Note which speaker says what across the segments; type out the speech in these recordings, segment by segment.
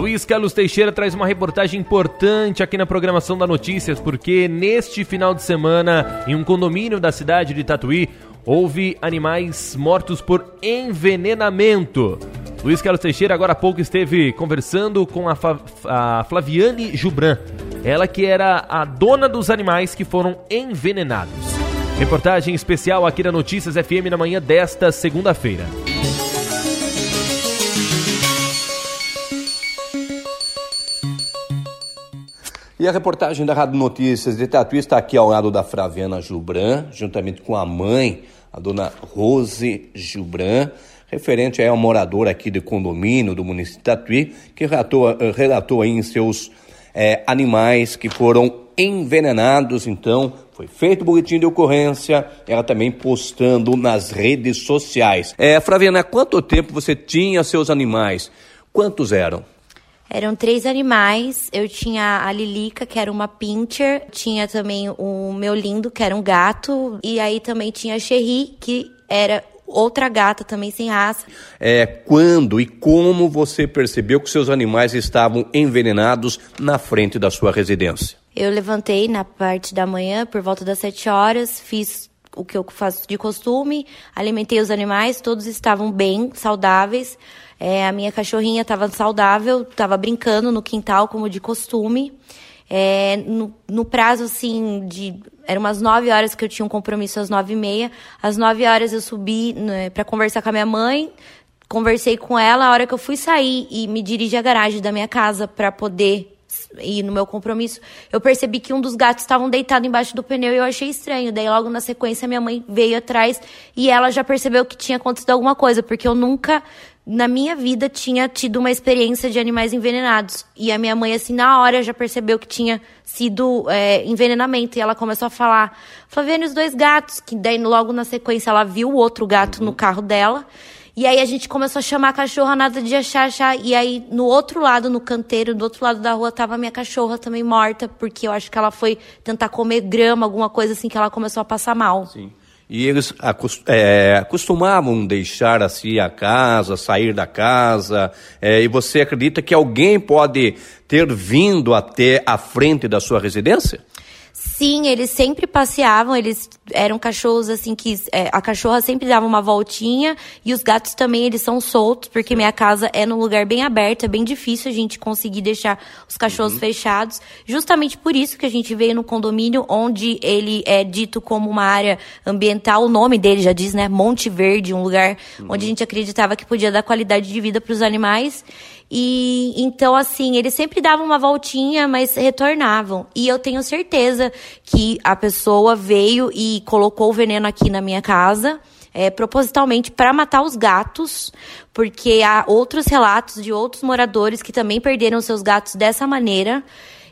Speaker 1: Luiz Carlos Teixeira traz uma reportagem importante aqui na programação da Notícias, porque neste final de semana, em um condomínio da cidade de Tatuí, houve animais mortos por envenenamento. Luiz Carlos Teixeira agora há pouco esteve conversando com a, a Flaviane Jubran, ela que era a dona dos animais que foram envenenados. Reportagem especial aqui da Notícias FM na manhã desta segunda-feira.
Speaker 2: E a reportagem da Rádio Notícias de Tatuí está aqui ao lado da Flaviana Jubran, juntamente com a mãe, a dona Rose Jubran, referente a um morador aqui de condomínio do município de Tatuí, que relatou, eh, relatou aí em seus é, animais que foram envenenados. Então, foi feito o boletim de ocorrência, ela também postando nas redes sociais. É, Flaviana, quanto tempo você tinha seus animais? Quantos eram?
Speaker 3: Eram três animais. Eu tinha a Lilica, que era uma pincher. Tinha também o meu lindo, que era um gato. E aí também tinha a Cherry, que era outra gata também sem raça.
Speaker 2: É, quando e como você percebeu que seus animais estavam envenenados na frente da sua residência?
Speaker 3: Eu levantei na parte da manhã, por volta das sete horas, fiz o que eu faço de costume, alimentei os animais, todos estavam bem, saudáveis. É, a minha cachorrinha estava saudável, estava brincando no quintal como de costume. É, no, no, prazo, assim, de. Eram umas 9 horas que eu tinha um compromisso às 9 e meia. Às 9 horas eu subi né, para conversar com a minha mãe. Conversei com ela. A hora que eu fui sair e me dirigi à garagem da minha casa para poder ir no meu compromisso, eu percebi que um dos gatos estavam deitado embaixo do pneu e eu achei estranho. Daí, logo na sequência, minha mãe veio atrás e ela já percebeu que tinha acontecido alguma coisa, porque eu nunca na minha vida tinha tido uma experiência de animais envenenados. E a minha mãe, assim, na hora já percebeu que tinha sido é, envenenamento. E ela começou a falar, Flaviane, os dois gatos. Que daí, logo na sequência, ela viu o outro gato no carro dela. E aí a gente começou a chamar a cachorra, nada de achar, achar. E aí, no outro lado, no canteiro, do outro lado da rua, tava a minha cachorra também morta, porque eu acho que ela foi tentar comer grama, alguma coisa assim, que ela começou a passar mal.
Speaker 2: Sim. E eles é, deixar assim a casa, sair da casa. É, e você acredita que alguém pode ter vindo até a frente da sua residência?
Speaker 3: Sim, eles sempre passeavam, eles eram cachorros assim que é, a cachorra sempre dava uma voltinha e os gatos também eles são soltos porque minha casa é num lugar bem aberto, é bem difícil a gente conseguir deixar os cachorros uhum. fechados. Justamente por isso que a gente veio no condomínio onde ele é dito como uma área ambiental, o nome dele já diz, né, Monte Verde, um lugar uhum. onde a gente acreditava que podia dar qualidade de vida para os animais. E então, assim, eles sempre davam uma voltinha, mas retornavam. E eu tenho certeza que a pessoa veio e colocou o veneno aqui na minha casa. É, propositalmente para matar os gatos, porque há outros relatos de outros moradores que também perderam seus gatos dessa maneira.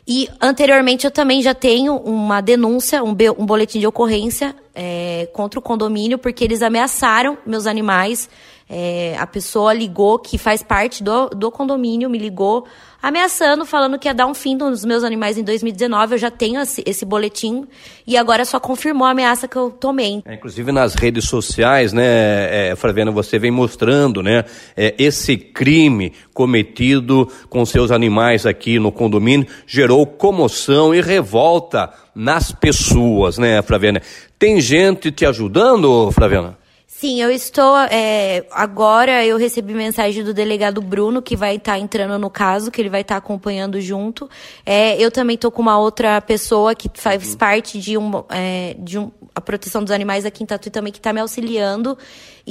Speaker 3: E anteriormente eu também já tenho uma denúncia, um, um boletim de ocorrência é, contra o condomínio, porque eles ameaçaram meus animais é, a pessoa ligou, que faz parte do, do condomínio, me ligou ameaçando, falando que ia dar um fim nos meus animais em 2019. Eu já tenho esse, boletim e agora só confirmou a ameaça que eu tomei.
Speaker 2: É, inclusive nas redes sociais, né, é, Flaviana, você vem mostrando, né, é, esse crime cometido com seus animais aqui no condomínio gerou comoção e revolta nas pessoas, né, Flaviana? Tem gente te ajudando, Flaviana?
Speaker 3: Sim, eu estou. É, agora eu recebi mensagem do delegado Bruno, que vai estar tá entrando no caso, que ele vai estar tá acompanhando junto. É, eu também estou com uma outra pessoa que faz uhum. parte de, um, é, de um, a proteção dos animais aqui em Tatuí também, que está me auxiliando.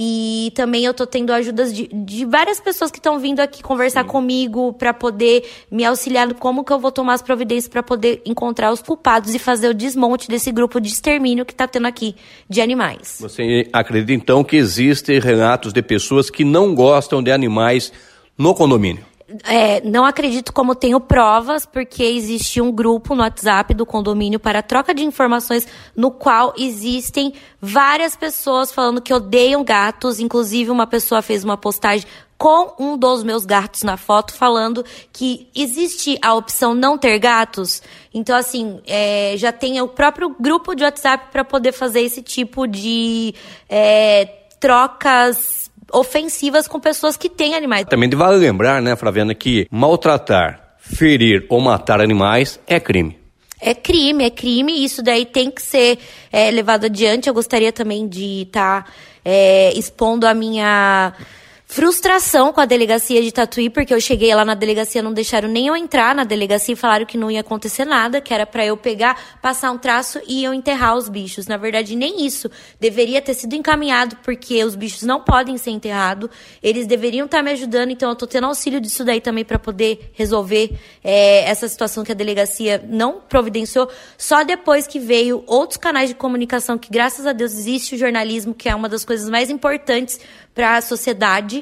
Speaker 3: E também eu tô tendo ajudas de, de várias pessoas que estão vindo aqui conversar Sim. comigo para poder me auxiliar como que eu vou tomar as providências para poder encontrar os culpados e fazer o desmonte desse grupo de extermínio que está tendo aqui de animais.
Speaker 2: Você acredita então que existem relatos de pessoas que não gostam de animais no condomínio?
Speaker 3: É, não acredito como tenho provas, porque existe um grupo no WhatsApp do condomínio para troca de informações, no qual existem várias pessoas falando que odeiam gatos. Inclusive, uma pessoa fez uma postagem com um dos meus gatos na foto, falando que existe a opção não ter gatos. Então, assim, é, já tem o próprio grupo de WhatsApp para poder fazer esse tipo de é, trocas ofensivas com pessoas que têm animais.
Speaker 2: Também vale lembrar, né, Flaviana, que maltratar, ferir ou matar animais é crime.
Speaker 3: É crime, é crime, isso daí tem que ser é, levado adiante. Eu gostaria também de estar tá, é, expondo a minha frustração com a delegacia de Tatuí, porque eu cheguei lá na delegacia, não deixaram nem eu entrar na delegacia e falaram que não ia acontecer nada, que era para eu pegar, passar um traço e eu enterrar os bichos. Na verdade, nem isso. Deveria ter sido encaminhado, porque os bichos não podem ser enterrados, eles deveriam estar tá me ajudando, então eu tô tendo auxílio disso daí também para poder resolver é, essa situação que a delegacia não providenciou, só depois que veio outros canais de comunicação, que graças a Deus existe o jornalismo, que é uma das coisas mais importantes para a sociedade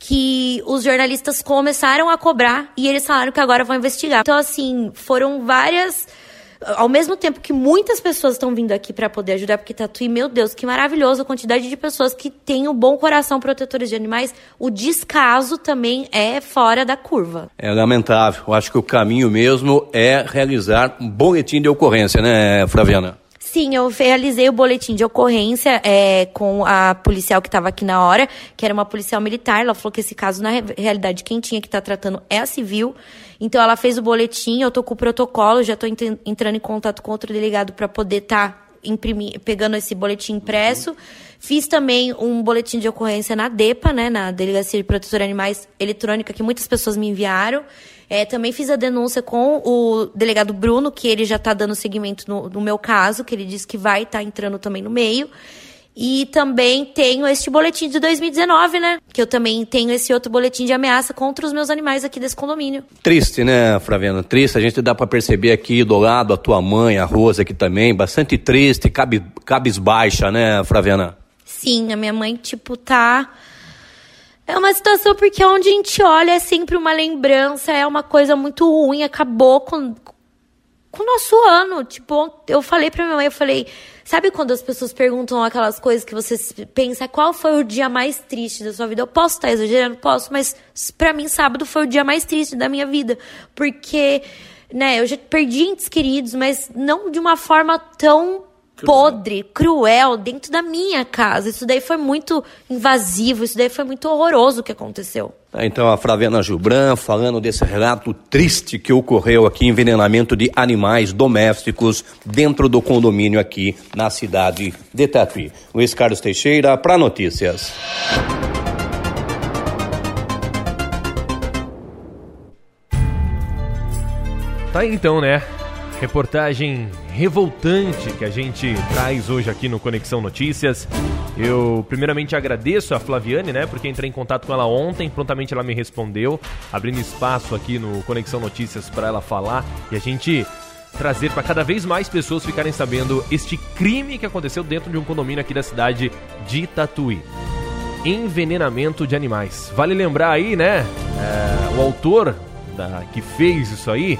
Speaker 3: que os jornalistas começaram a cobrar e eles falaram que agora vão investigar. Então, assim, foram várias. Ao mesmo tempo que muitas pessoas estão vindo aqui para poder ajudar, porque Tatuí, meu Deus, que maravilhoso a quantidade de pessoas que têm um bom coração protetores de animais, o descaso também é fora da curva.
Speaker 2: É lamentável. Eu acho que o caminho mesmo é realizar um boletim de ocorrência, né, Flaviana?
Speaker 3: Sim, eu realizei o boletim de ocorrência é, com a policial que estava aqui na hora, que era uma policial militar. Ela falou que esse caso, na realidade, quem tinha que estar tá tratando é a civil. Então, ela fez o boletim, eu estou com o protocolo, já estou entrando em contato com outro delegado para poder estar tá pegando esse boletim impresso. Fiz também um boletim de ocorrência na DEPA, né, na Delegacia de Proteção de Animais Eletrônica, que muitas pessoas me enviaram. É, também fiz a denúncia com o delegado Bruno, que ele já está dando seguimento no, no, meu caso, que ele disse que vai estar tá entrando também no meio. E também tenho este boletim de 2019, né? Que eu também tenho esse outro boletim de ameaça contra os meus animais aqui desse condomínio.
Speaker 2: Triste, né, Flaviana? Triste. A gente dá para perceber aqui do lado a tua mãe, a Rosa aqui também. Bastante triste, cabe, cabisbaixa, né, Flaviana?
Speaker 3: Sim, a minha mãe, tipo, tá é uma situação porque onde a gente olha é sempre uma lembrança, é uma coisa muito ruim, acabou com, com o nosso ano. Tipo, eu falei pra minha mãe, eu falei, sabe quando as pessoas perguntam aquelas coisas que você pensa, qual foi o dia mais triste da sua vida? Eu posso estar exagerando? Posso, mas para mim sábado foi o dia mais triste da minha vida, porque, né, eu já perdi entes queridos, mas não de uma forma tão podre, cruel dentro da minha casa. Isso daí foi muito invasivo, isso daí foi muito horroroso o que aconteceu.
Speaker 2: Tá, então a Flaviana Gilbran falando desse relato triste que ocorreu aqui, envenenamento de animais domésticos dentro do condomínio aqui na cidade de Tatuí. Luiz Carlos Teixeira para notícias.
Speaker 1: Tá aí então, né? Reportagem revoltante que a gente traz hoje aqui no Conexão Notícias. Eu primeiramente agradeço a Flaviane, né, porque entrei em contato com ela ontem, prontamente ela me respondeu, abrindo espaço aqui no Conexão Notícias para ela falar e a gente trazer para cada vez mais pessoas ficarem sabendo este crime que aconteceu dentro de um condomínio aqui da cidade de Tatuí. Envenenamento de animais. Vale lembrar aí, né, é, o autor da, que fez isso aí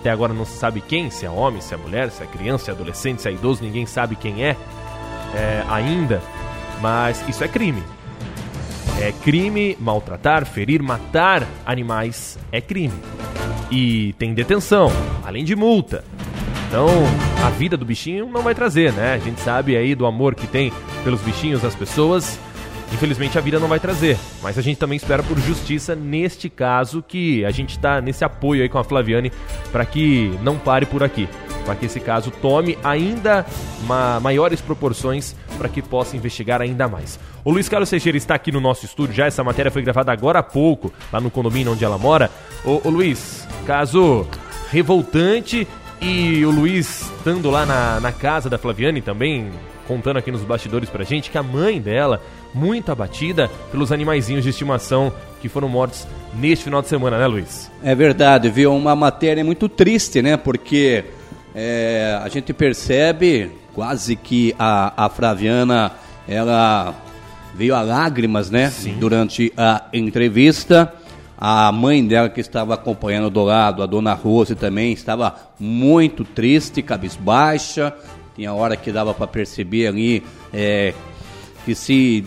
Speaker 1: até agora não se sabe quem, se é homem, se é mulher, se é criança, se é adolescente, se é idoso, ninguém sabe quem é, é ainda. Mas isso é crime. É crime maltratar, ferir, matar animais é crime. E tem detenção, além de multa. Então, a vida do bichinho não vai trazer, né? A gente sabe aí do amor que tem pelos bichinhos das pessoas Infelizmente a vida não vai trazer, mas a gente também espera por justiça neste caso que a gente está nesse apoio aí com a Flaviane para que não pare por aqui, para que esse caso tome ainda ma maiores proporções para que possa investigar ainda mais. O Luiz Carlos Teixeira está aqui no nosso estúdio já, essa matéria foi gravada agora há pouco, lá no condomínio onde ela mora. Ô, ô Luiz, caso revoltante e o Luiz estando lá na, na casa da Flaviane também, contando aqui nos bastidores pra gente que a mãe dela muito abatida pelos animaizinhos de estimação que foram mortos neste final de semana, né, Luiz?
Speaker 2: É verdade, viu? Uma matéria muito triste, né? Porque é, a gente percebe quase que a, a Flaviana ela veio a lágrimas, né? Sim. Durante a entrevista. A mãe dela que estava acompanhando do lado, a dona Rose também, estava muito triste, cabisbaixa. Tinha hora que dava para perceber ali é, que se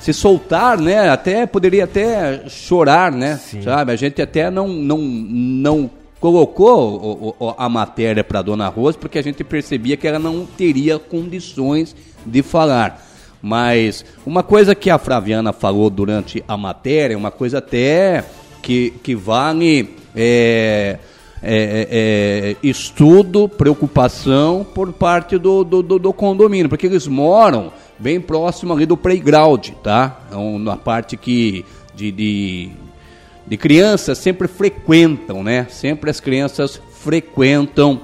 Speaker 2: se soltar, né? Até poderia até chorar, né? Sim. Sabe? A gente até não não não colocou o, o, a matéria para Dona Rosa porque a gente percebia que ela não teria condições de falar. Mas uma coisa que a Flaviana falou durante a matéria, uma coisa até que, que vale é, é, é, é estudo, preocupação por parte do, do, do, do, condomínio, porque eles moram bem próximo ali do playground, tá? Então, na parte que de, de, de crianças sempre frequentam, né? Sempre as crianças frequentam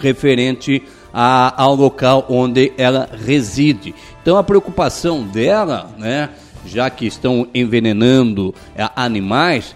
Speaker 2: referente a, ao local onde ela reside. Então a preocupação dela, né, já que estão envenenando é, animais,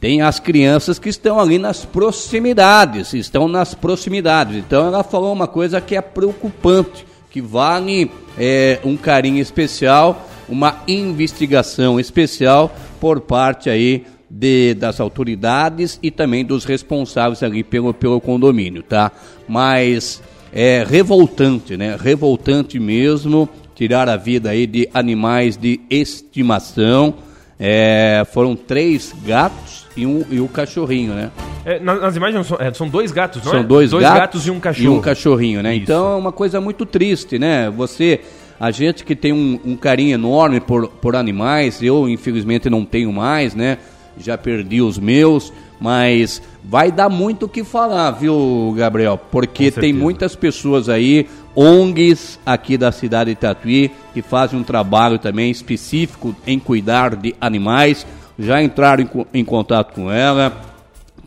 Speaker 2: tem as crianças que estão ali nas proximidades, estão nas proximidades. Então ela falou uma coisa que é preocupante, que vale é, um carinho especial, uma investigação especial por parte aí de, das autoridades e também dos responsáveis ali pelo, pelo condomínio, tá? Mas é revoltante, né? Revoltante mesmo tirar a vida aí de animais de estimação. É, foram três gatos e um, e um cachorrinho, né?
Speaker 1: É, nas imagens são, é, são, dois gatos, não
Speaker 2: são
Speaker 1: é?
Speaker 2: dois, dois gatos, gatos,
Speaker 1: e um cachorro.
Speaker 2: E um cachorrinho, né? Isso. Então é uma coisa muito triste, né? Você, a gente que tem um, um carinho enorme por, por animais, eu infelizmente não tenho mais, né? já perdi os meus, mas vai dar muito o que falar, viu, Gabriel? Porque tem muitas pessoas aí, ONGs aqui da cidade de Tatuí, que fazem um trabalho também específico em cuidar de animais, já entraram em, em contato com ela.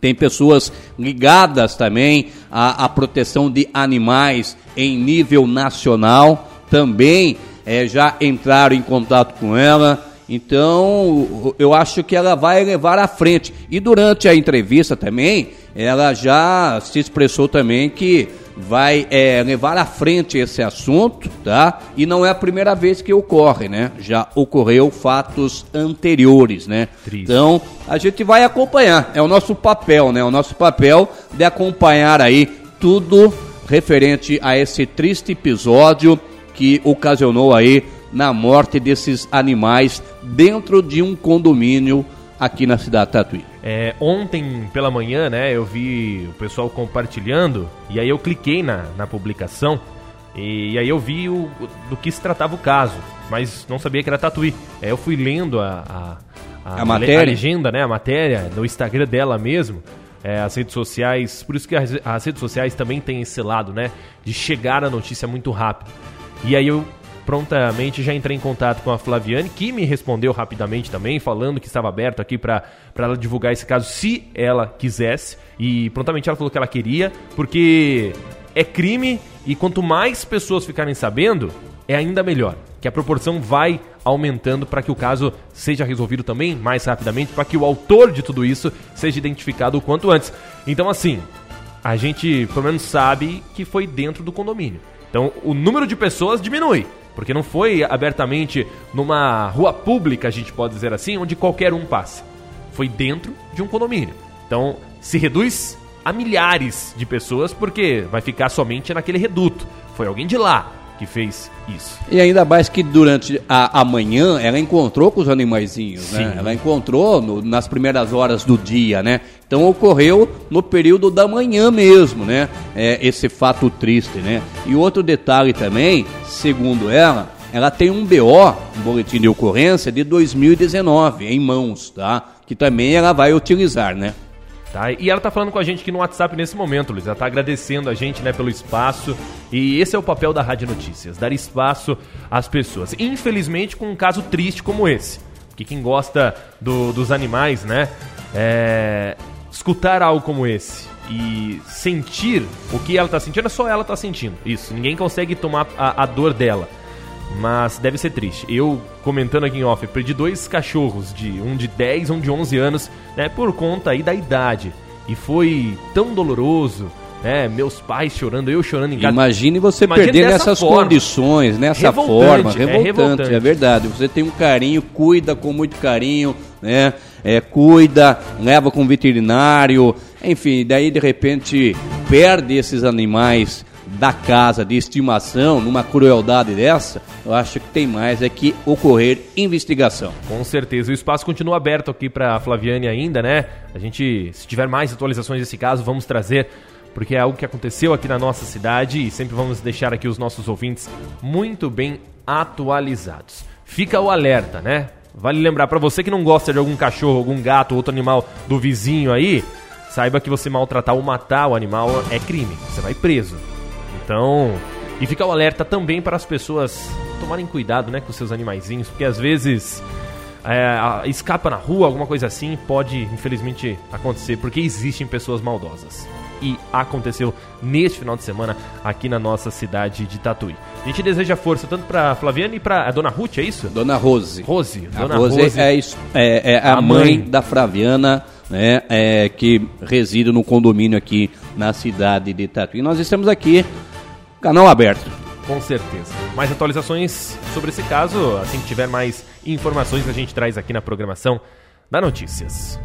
Speaker 2: Tem pessoas ligadas também à, à proteção de animais em nível nacional, também é, já entraram em contato com ela então, eu acho que ela vai levar à frente. E durante a entrevista também, ela já se expressou também que vai é, levar à frente esse assunto, tá? E não é a primeira vez que ocorre, né? Já ocorreu fatos anteriores, né? Triste. Então, a gente vai acompanhar. É o nosso papel, né? O nosso papel de acompanhar aí tudo referente a esse triste episódio que ocasionou aí na morte desses animais dentro de um condomínio aqui na cidade de Tatuí.
Speaker 1: É, ontem pela manhã, né, eu vi o pessoal compartilhando e aí eu cliquei na, na publicação e, e aí eu vi o, do que se tratava o caso, mas não sabia que era Tatuí. Aí eu fui lendo a, a, a, a matéria? a legenda, né, a matéria no Instagram dela mesmo. É, as redes sociais, por isso que as, as redes sociais também têm esse lado, né, de chegar a notícia muito rápido. E aí eu prontamente já entrei em contato com a Flaviane, que me respondeu rapidamente também, falando que estava aberto aqui para ela divulgar esse caso se ela quisesse. E prontamente ela falou que ela queria, porque é crime e quanto mais pessoas ficarem sabendo, é ainda melhor. Que a proporção vai aumentando para que o caso seja resolvido também mais rapidamente, para que o autor de tudo isso seja identificado o quanto antes. Então, assim, a gente pelo menos sabe que foi dentro do condomínio. Então, o número de pessoas diminui. Porque não foi abertamente numa rua pública, a gente pode dizer assim, onde qualquer um passa. Foi dentro de um condomínio. Então, se reduz a milhares de pessoas, porque vai ficar somente naquele reduto. Foi alguém de lá que fez isso.
Speaker 2: E ainda mais que durante a, a manhã ela encontrou com os animaizinhos, né? Ela encontrou no, nas primeiras horas do dia, né? Então ocorreu no período da manhã mesmo, né? É, esse fato triste, né? E outro detalhe também, segundo ela, ela tem um BO, um boletim de ocorrência de 2019 em mãos, tá? Que também ela vai utilizar, né?
Speaker 1: Tá? E ela tá falando com a gente aqui no WhatsApp nesse momento, Luiz. Ela tá agradecendo a gente, né, pelo espaço. E esse é o papel da Rádio Notícias, dar espaço às pessoas. Infelizmente, com um caso triste como esse. Porque quem gosta do, dos animais, né, é, escutar algo como esse e sentir o que ela tá sentindo, é só ela tá sentindo. Isso, ninguém consegue tomar a, a dor dela. Mas deve ser triste. Eu, comentando aqui em off, perdi dois cachorros, de um de 10 e um de 11 anos, né, por conta aí da idade. E foi tão doloroso, né, meus pais chorando, eu chorando em casa.
Speaker 2: Imagine você Imagine perder nessas forma. condições, nessa revoltante, forma, revoltante, é revoltante, é verdade. Você tem um carinho, cuida com muito carinho, né, é, cuida, leva com veterinário, enfim, daí de repente perde esses animais da casa de estimação, numa crueldade dessa, eu acho que tem mais é que ocorrer investigação.
Speaker 1: Com certeza. O espaço continua aberto aqui para Flaviane ainda, né? A gente, se tiver mais atualizações desse caso, vamos trazer porque é algo que aconteceu aqui na nossa cidade e sempre vamos deixar aqui os nossos ouvintes muito bem atualizados. Fica o alerta, né? Vale lembrar para você que não gosta de algum cachorro, algum gato, outro animal do vizinho aí, saiba que você maltratar ou matar o animal é crime. Você vai preso. Então, e fica o alerta também para as pessoas tomarem cuidado, né, com seus animaizinhos, porque às vezes é, escapa na rua, alguma coisa assim, pode infelizmente acontecer, porque existem pessoas maldosas. E aconteceu neste final de semana aqui na nossa cidade de Tatuí. A gente deseja força tanto para Flaviana e para a Dona Ruth, é isso?
Speaker 2: Dona Rose.
Speaker 1: Rose.
Speaker 2: Dona Rose, Rose. É, é, é, a, a mãe, mãe da Flaviana, né, é, que reside no condomínio aqui na cidade de Tatuí. Nós estamos aqui, canal aberto.
Speaker 1: Com certeza. Mais atualizações sobre esse caso, assim que tiver mais informações, a gente traz aqui na programação da Notícias.